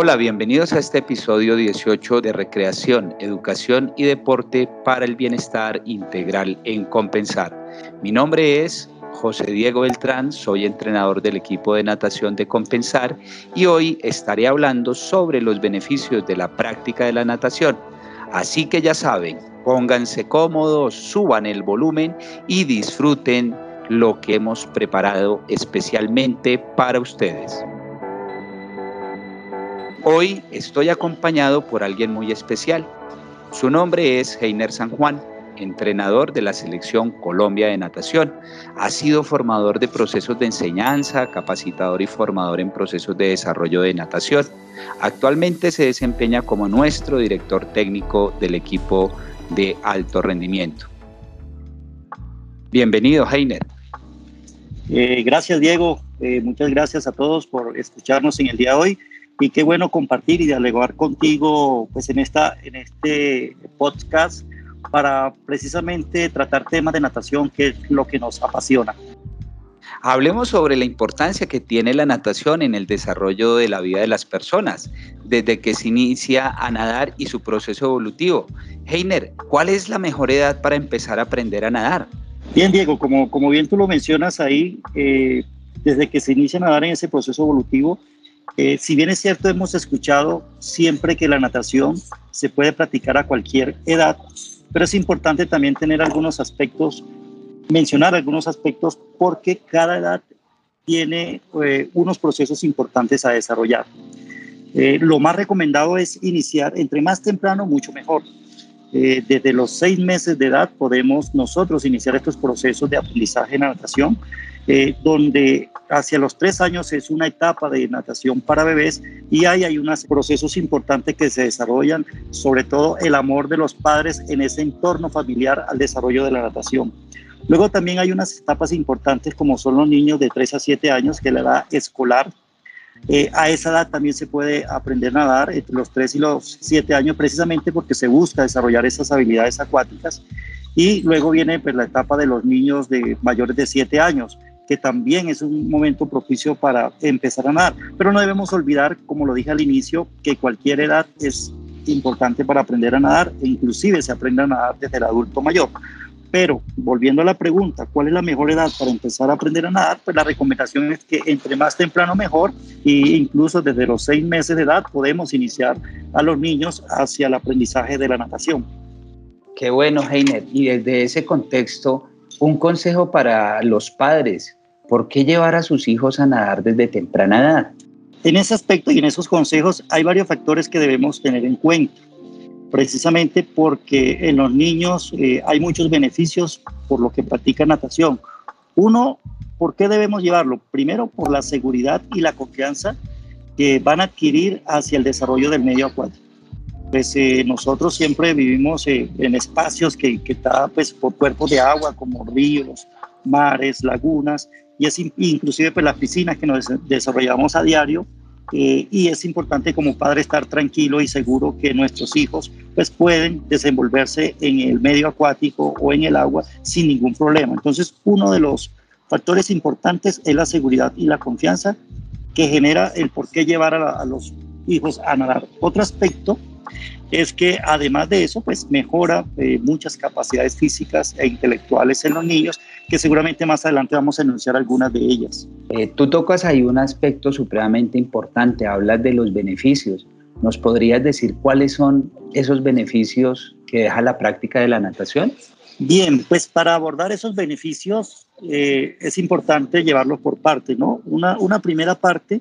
Hola, bienvenidos a este episodio 18 de Recreación, Educación y Deporte para el Bienestar Integral en Compensar. Mi nombre es José Diego Beltrán, soy entrenador del equipo de natación de Compensar y hoy estaré hablando sobre los beneficios de la práctica de la natación. Así que ya saben, pónganse cómodos, suban el volumen y disfruten lo que hemos preparado especialmente para ustedes. Hoy estoy acompañado por alguien muy especial. Su nombre es Heiner San Juan, entrenador de la selección Colombia de natación. Ha sido formador de procesos de enseñanza, capacitador y formador en procesos de desarrollo de natación. Actualmente se desempeña como nuestro director técnico del equipo de alto rendimiento. Bienvenido, Heiner. Eh, gracias, Diego. Eh, muchas gracias a todos por escucharnos en el día de hoy y qué bueno compartir y dialogar contigo pues en, esta, en este podcast para precisamente tratar temas de natación, que es lo que nos apasiona. Hablemos sobre la importancia que tiene la natación en el desarrollo de la vida de las personas, desde que se inicia a nadar y su proceso evolutivo. Heiner, ¿cuál es la mejor edad para empezar a aprender a nadar? Bien, Diego, como, como bien tú lo mencionas ahí, eh, desde que se inicia a nadar en ese proceso evolutivo, eh, si bien es cierto, hemos escuchado siempre que la natación se puede practicar a cualquier edad, pero es importante también tener algunos aspectos, mencionar algunos aspectos, porque cada edad tiene eh, unos procesos importantes a desarrollar. Eh, lo más recomendado es iniciar entre más temprano, mucho mejor. desde los seis meses de edad podemos nosotros iniciar estos procesos de aprendizaje en la natación eh, donde hacia los tres años es una etapa de natación para bebés y ahí hay unos procesos importantes que se desarrollan, sobre todo el amor de los padres en ese entorno familiar al desarrollo de la natación. Luego también hay unas etapas importantes como son los niños de 3 a 7 años, que es la edad escolar. Eh, a esa edad también se puede aprender a nadar entre los 3 y los 7 años precisamente porque se busca desarrollar esas habilidades acuáticas. Y luego viene pues, la etapa de los niños de mayores de 7 años que también es un momento propicio para empezar a nadar. Pero no debemos olvidar, como lo dije al inicio, que cualquier edad es importante para aprender a nadar e inclusive se aprende a nadar desde el adulto mayor. Pero volviendo a la pregunta, ¿cuál es la mejor edad para empezar a aprender a nadar? Pues la recomendación es que entre más temprano mejor e incluso desde los seis meses de edad podemos iniciar a los niños hacia el aprendizaje de la natación. Qué bueno, Heiner. Y desde ese contexto, un consejo para los padres ¿Por qué llevar a sus hijos a nadar desde temprana edad? En ese aspecto y en esos consejos hay varios factores que debemos tener en cuenta, precisamente porque en los niños eh, hay muchos beneficios por lo que practican natación. Uno, ¿por qué debemos llevarlo? Primero, por la seguridad y la confianza que van a adquirir hacia el desarrollo del medio acuático. Pues eh, nosotros siempre vivimos eh, en espacios que, que pues, por cuerpos de agua como ríos, mares, lagunas, y es inclusive pues las piscinas que nos desarrollamos a diario eh, y es importante como padre estar tranquilo y seguro que nuestros hijos pues pueden desenvolverse en el medio acuático o en el agua sin ningún problema. Entonces uno de los factores importantes es la seguridad y la confianza que genera el por qué llevar a, los hijos a nadar. Otro aspecto es que además de eso, pues mejora eh, muchas capacidades físicas e intelectuales en los niños, que seguramente más adelante vamos a enunciar algunas de ellas. Eh, tú tocas ahí un aspecto supremamente importante, hablas de los beneficios. ¿Nos podrías decir cuáles son esos beneficios que deja la práctica de la natación? Bien, pues para abordar esos beneficios eh, es importante llevarlos por parte, ¿no? Una, una primera parte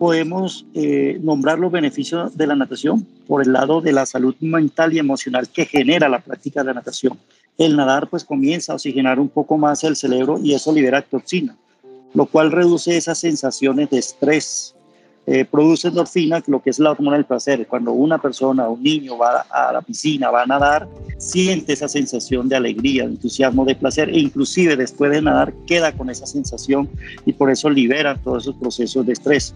podemos eh, nombrar los beneficios de la natación por el lado de la salud mental y emocional que genera la práctica de la natación. El nadar pues comienza a oxigenar un poco más el cerebro y eso libera toxina, lo cual reduce esas sensaciones de estrés. Eh, produce endorfina, lo que es la hormona del placer. Cuando una persona, un niño va a la piscina, va a nadar, siente esa sensación de alegría, de entusiasmo, de placer e inclusive después de nadar queda con esa sensación y por eso libera todos esos procesos de estrés.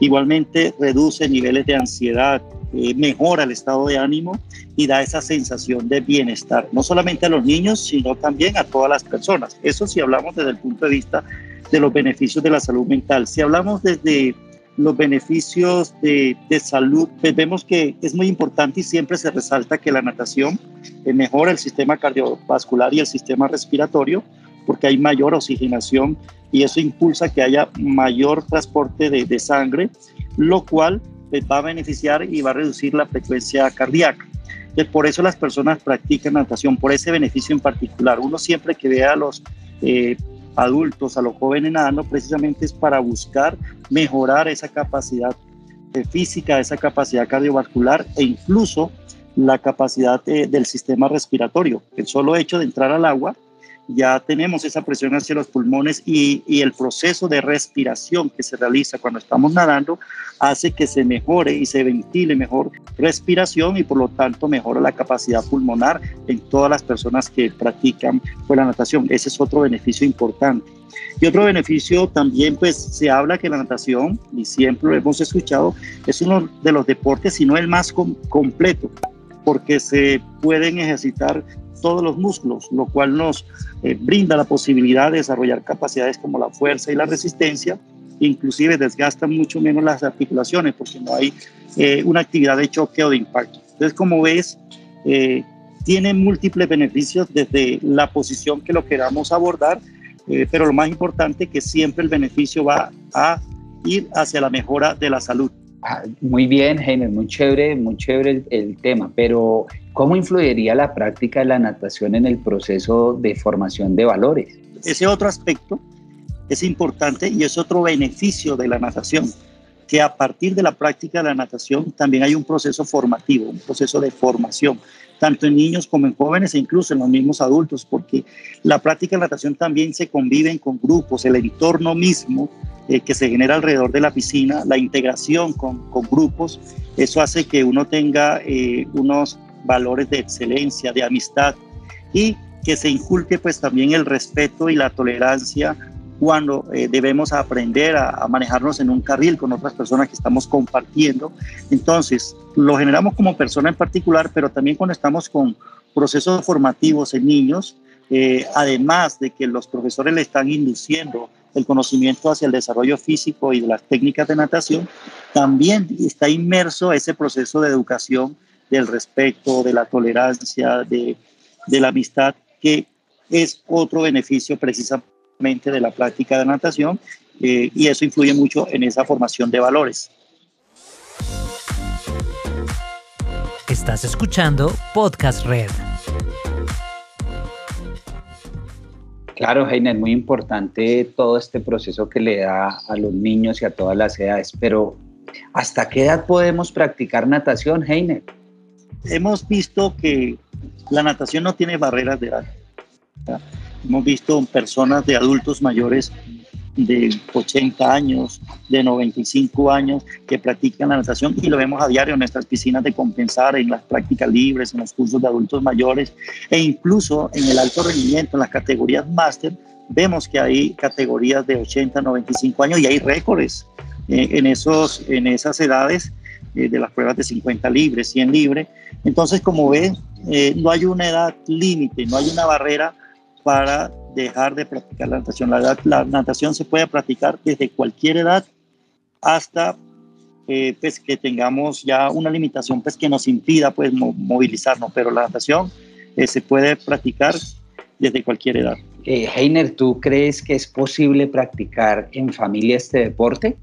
Igualmente reduce niveles de ansiedad, eh, mejora el estado de ánimo y da esa sensación de bienestar, no solamente a los niños, sino también a todas las personas. Eso si hablamos desde el punto de vista de los beneficios de la salud mental. Si hablamos desde los beneficios de, salud, pues vemos que es muy importante y siempre se resalta que la natación mejora el sistema cardiovascular y el sistema respiratorio porque hay mayor oxigenación y eso impulsa que haya mayor transporte de, sangre, lo cual va a beneficiar y va a reducir la frecuencia cardíaca. por eso las personas practican natación, por ese beneficio en particular. Uno siempre que vea a los eh, adultos, a los jóvenes nadando, precisamente es para buscar mejorar esa capacidad eh, física, esa capacidad cardiovascular e incluso la capacidad eh, del sistema respiratorio. El solo hecho de entrar al agua ya tenemos esa presión hacia los pulmones y, el proceso de respiración que se realiza cuando estamos nadando hace que se mejore y se ventile mejor respiración y por lo tanto mejora la capacidad pulmonar en todas las personas que practican pues, la natación. Ese es otro beneficio importante. Y otro beneficio también, pues se habla que la natación, y siempre lo hemos escuchado, es uno de los deportes, si no el más completo, porque se pueden ejercitar todos los músculos, lo cual nos eh, brinda la posibilidad de desarrollar capacidades como la fuerza y la resistencia, inclusive desgasta mucho menos las articulaciones porque no hay eh, una actividad de choque o de impacto. Entonces, como ves, eh, tiene múltiples beneficios desde la posición que lo queramos abordar, pero lo más importante que siempre el beneficio va a ir hacia la mejora de la salud. Ah, muy bien, Heiner, muy chévere, muy chévere el, tema, pero ¿cómo influiría la práctica de la natación en el proceso de formación de valores? Ese otro aspecto es importante y es otro beneficio de la natación, que a partir de la práctica de la natación también hay un proceso formativo, un proceso de formación, tanto en niños como en jóvenes e incluso en los mismos adultos, porque la práctica de la natación también se conviven con grupos, el entorno mismo eh, que se genera alrededor de la piscina, la integración con, con grupos, eso hace que uno tenga eh, unos valores de excelencia, de amistad y que se inculque pues también el respeto y la tolerancia cuando eh, debemos aprender a, a, manejarnos en un carril con otras personas que estamos compartiendo. Entonces, lo generamos como persona en particular, pero también cuando estamos con procesos formativos en niños, además de que los profesores le están induciendo el conocimiento hacia el desarrollo físico y de las técnicas de natación, también está inmerso ese proceso de educación del respeto, de la tolerancia, de, la amistad, que es otro beneficio precisamente de la práctica de natación eh, y eso influye mucho en esa formación de valores. Estás escuchando Podcast Red. Claro, Heiner, muy importante todo este proceso que le da a los niños y a todas las edades, pero ¿hasta qué edad podemos practicar natación, Heiner? Hemos visto que la natación no tiene barreras de edad. Hemos visto personas de adultos mayores de 80 años, de 95 años que practican la natación y lo vemos a diario en nuestras piscinas de compensar, en las prácticas libres, en los cursos de adultos mayores e incluso en el alto rendimiento, en las categorías máster, vemos que hay categorías de 80, 95 años y hay récords eh, en, esos, en esas edades eh, de las pruebas de 50 libres, 100 libres. Entonces, como ven, eh, no hay una edad límite, no hay una barrera para dejar de practicar la natación. La, natación se puede practicar desde cualquier edad hasta eh, pues que tengamos ya una limitación pues que nos impida pues movilizarnos, pero la natación eh, se puede practicar desde cualquier edad. Eh, Heiner, ¿tú crees que es posible practicar en familia este deporte?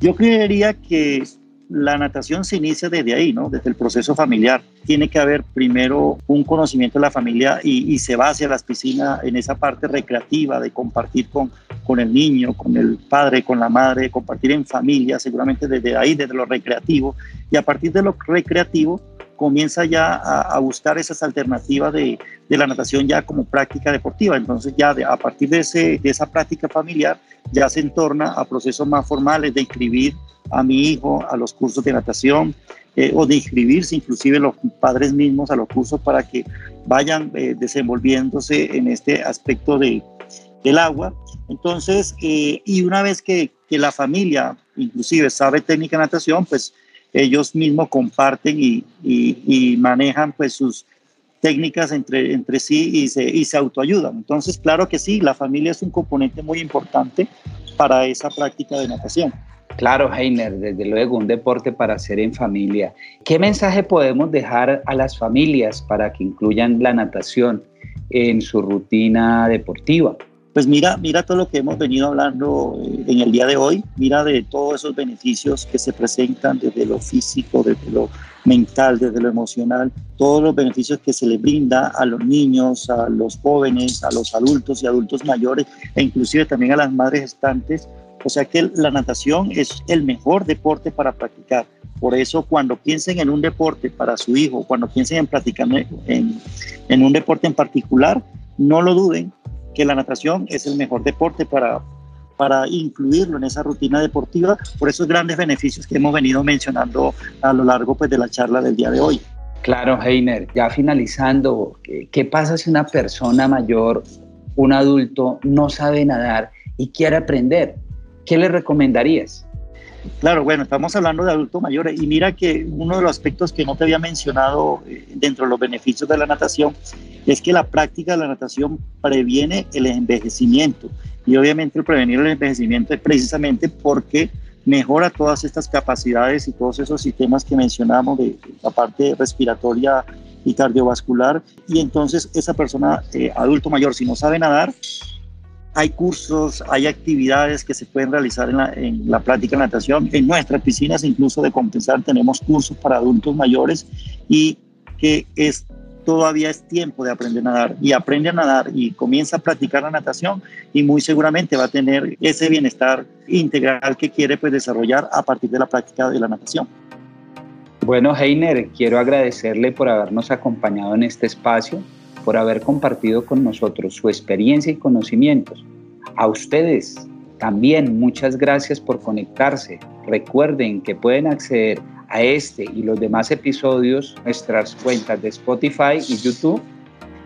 Yo creería que la natación se inicia desde ahí, ¿no? Desde el proceso familiar. Tiene que haber primero un conocimiento de la familia y, se va hacia las piscinas en esa parte recreativa de compartir con, con el niño, con el padre, con la madre, compartir en familia, seguramente desde ahí, desde lo recreativo. Y a partir de lo recreativo, comienza ya a, buscar esas alternativas de, de, la natación ya como práctica deportiva. Entonces ya a partir de, ese, de esa práctica familiar ya se entorna a procesos más formales de inscribir a mi hijo a los cursos de natación eh, o de inscribirse inclusive los padres mismos a los cursos para que vayan eh, desenvolviéndose en este aspecto de, del agua. Entonces, eh, y una vez que, que, la familia inclusive sabe técnica de natación, pues ellos mismos comparten y, y, manejan pues sus técnicas entre, entre sí y se, y se autoayudan. Entonces, claro que sí, la familia es un componente muy importante para esa práctica de natación. Claro, Heiner, desde luego, un deporte para hacer en familia. ¿Qué mensaje podemos dejar a las familias para que incluyan la natación en su rutina deportiva? Pues mira, mira todo lo que hemos venido hablando eh, en el día de hoy, mira de todos esos beneficios que se presentan desde lo físico, desde lo mental, desde lo emocional, todos los beneficios que se le brinda a los niños, a los jóvenes, a los adultos y adultos mayores e inclusive también a las madres gestantes. O sea que la natación es el mejor deporte para practicar. Por eso cuando piensen en un deporte para su hijo, cuando piensen en practicar en, en un deporte en particular, no lo duden que la natación es el mejor deporte para, para incluirlo en esa rutina deportiva por esos grandes beneficios que hemos venido mencionando a lo largo pues, de la charla del día de hoy. Claro, Heiner, ya finalizando, ¿qué pasa si una persona mayor, un adulto, no sabe nadar y quiere aprender? ¿qué le recomendarías? Claro, bueno, estamos hablando de adultos mayores y mira que uno de los aspectos que no te había mencionado eh, dentro de los beneficios de la natación es que la práctica de la natación previene el envejecimiento. Y obviamente el prevenir el envejecimiento es precisamente porque mejora todas estas capacidades y todos esos sistemas que mencionamos de la parte respiratoria y cardiovascular. Y entonces esa persona eh, adulto mayor si no sabe nadar hay cursos, hay actividades que se pueden realizar en la, en la práctica de natación. En nuestras piscinas, incluso de compensar, tenemos cursos para adultos mayores y que es todavía es tiempo de aprender a nadar y aprende a nadar y comienza a practicar la natación y muy seguramente va a tener ese bienestar integral que quiere pues desarrollar a partir de la práctica de la natación. Bueno, Heiner, quiero agradecerle por habernos acompañado en este espacio por haber compartido con nosotros su experiencia y conocimientos. A ustedes también muchas gracias por conectarse. Recuerden que pueden acceder a este y los demás episodios nuestras cuentas de Spotify y YouTube.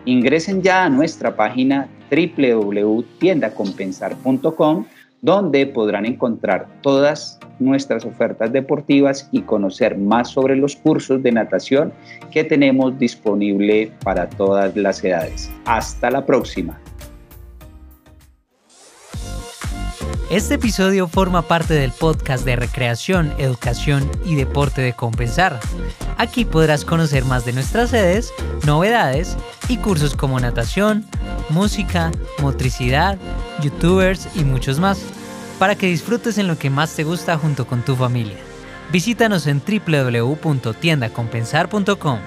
Ingresen ya a nuestra página www.tiendacompensar.com donde podrán encontrar todas nuestras ofertas deportivas y conocer más sobre los cursos de natación que tenemos disponible para todas las edades. Hasta la próxima. Este episodio forma parte del podcast de recreación, educación y deporte de Compensar. Aquí podrás conocer más de nuestras sedes, novedades y cursos como natación, música, motricidad, youtubers y muchos más, para que disfrutes en lo que más te gusta junto con tu familia. Visítanos en www.tiendacompensar.com